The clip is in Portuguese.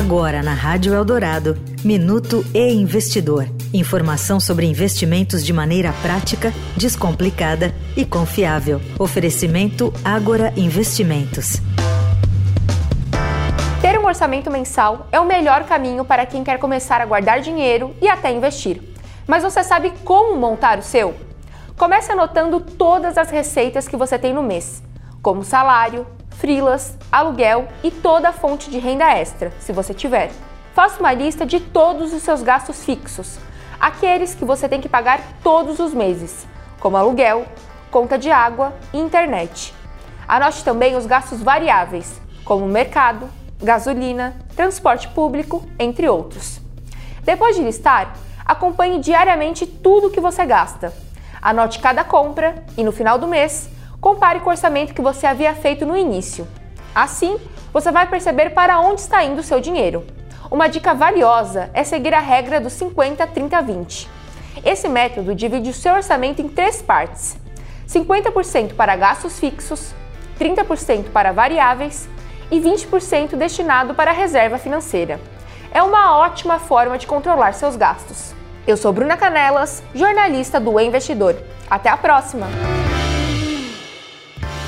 Agora na Rádio Eldorado, Minuto e Investidor. Informação sobre investimentos de maneira prática, descomplicada e confiável. Oferecimento Agora Investimentos. Ter um orçamento mensal é o melhor caminho para quem quer começar a guardar dinheiro e até investir. Mas você sabe como montar o seu? Comece anotando todas as receitas que você tem no mês, como salário, frilas, aluguel e toda a fonte de renda extra, se você tiver. Faça uma lista de todos os seus gastos fixos, aqueles que você tem que pagar todos os meses, como aluguel, conta de água e internet. Anote também os gastos variáveis, como mercado, gasolina, transporte público, entre outros. Depois de listar, acompanhe diariamente tudo o que você gasta. Anote cada compra e no final do mês, compare com o orçamento que você havia feito no início. Assim, você vai perceber para onde está indo o seu dinheiro. Uma dica valiosa é seguir a regra do 50 30 20. Esse método divide o seu orçamento em três partes: 50% para gastos fixos, 30% para variáveis e 20% destinado para a reserva financeira. É uma ótima forma de controlar seus gastos. Eu sou Bruna Canelas, jornalista do Investidor. Até a próxima!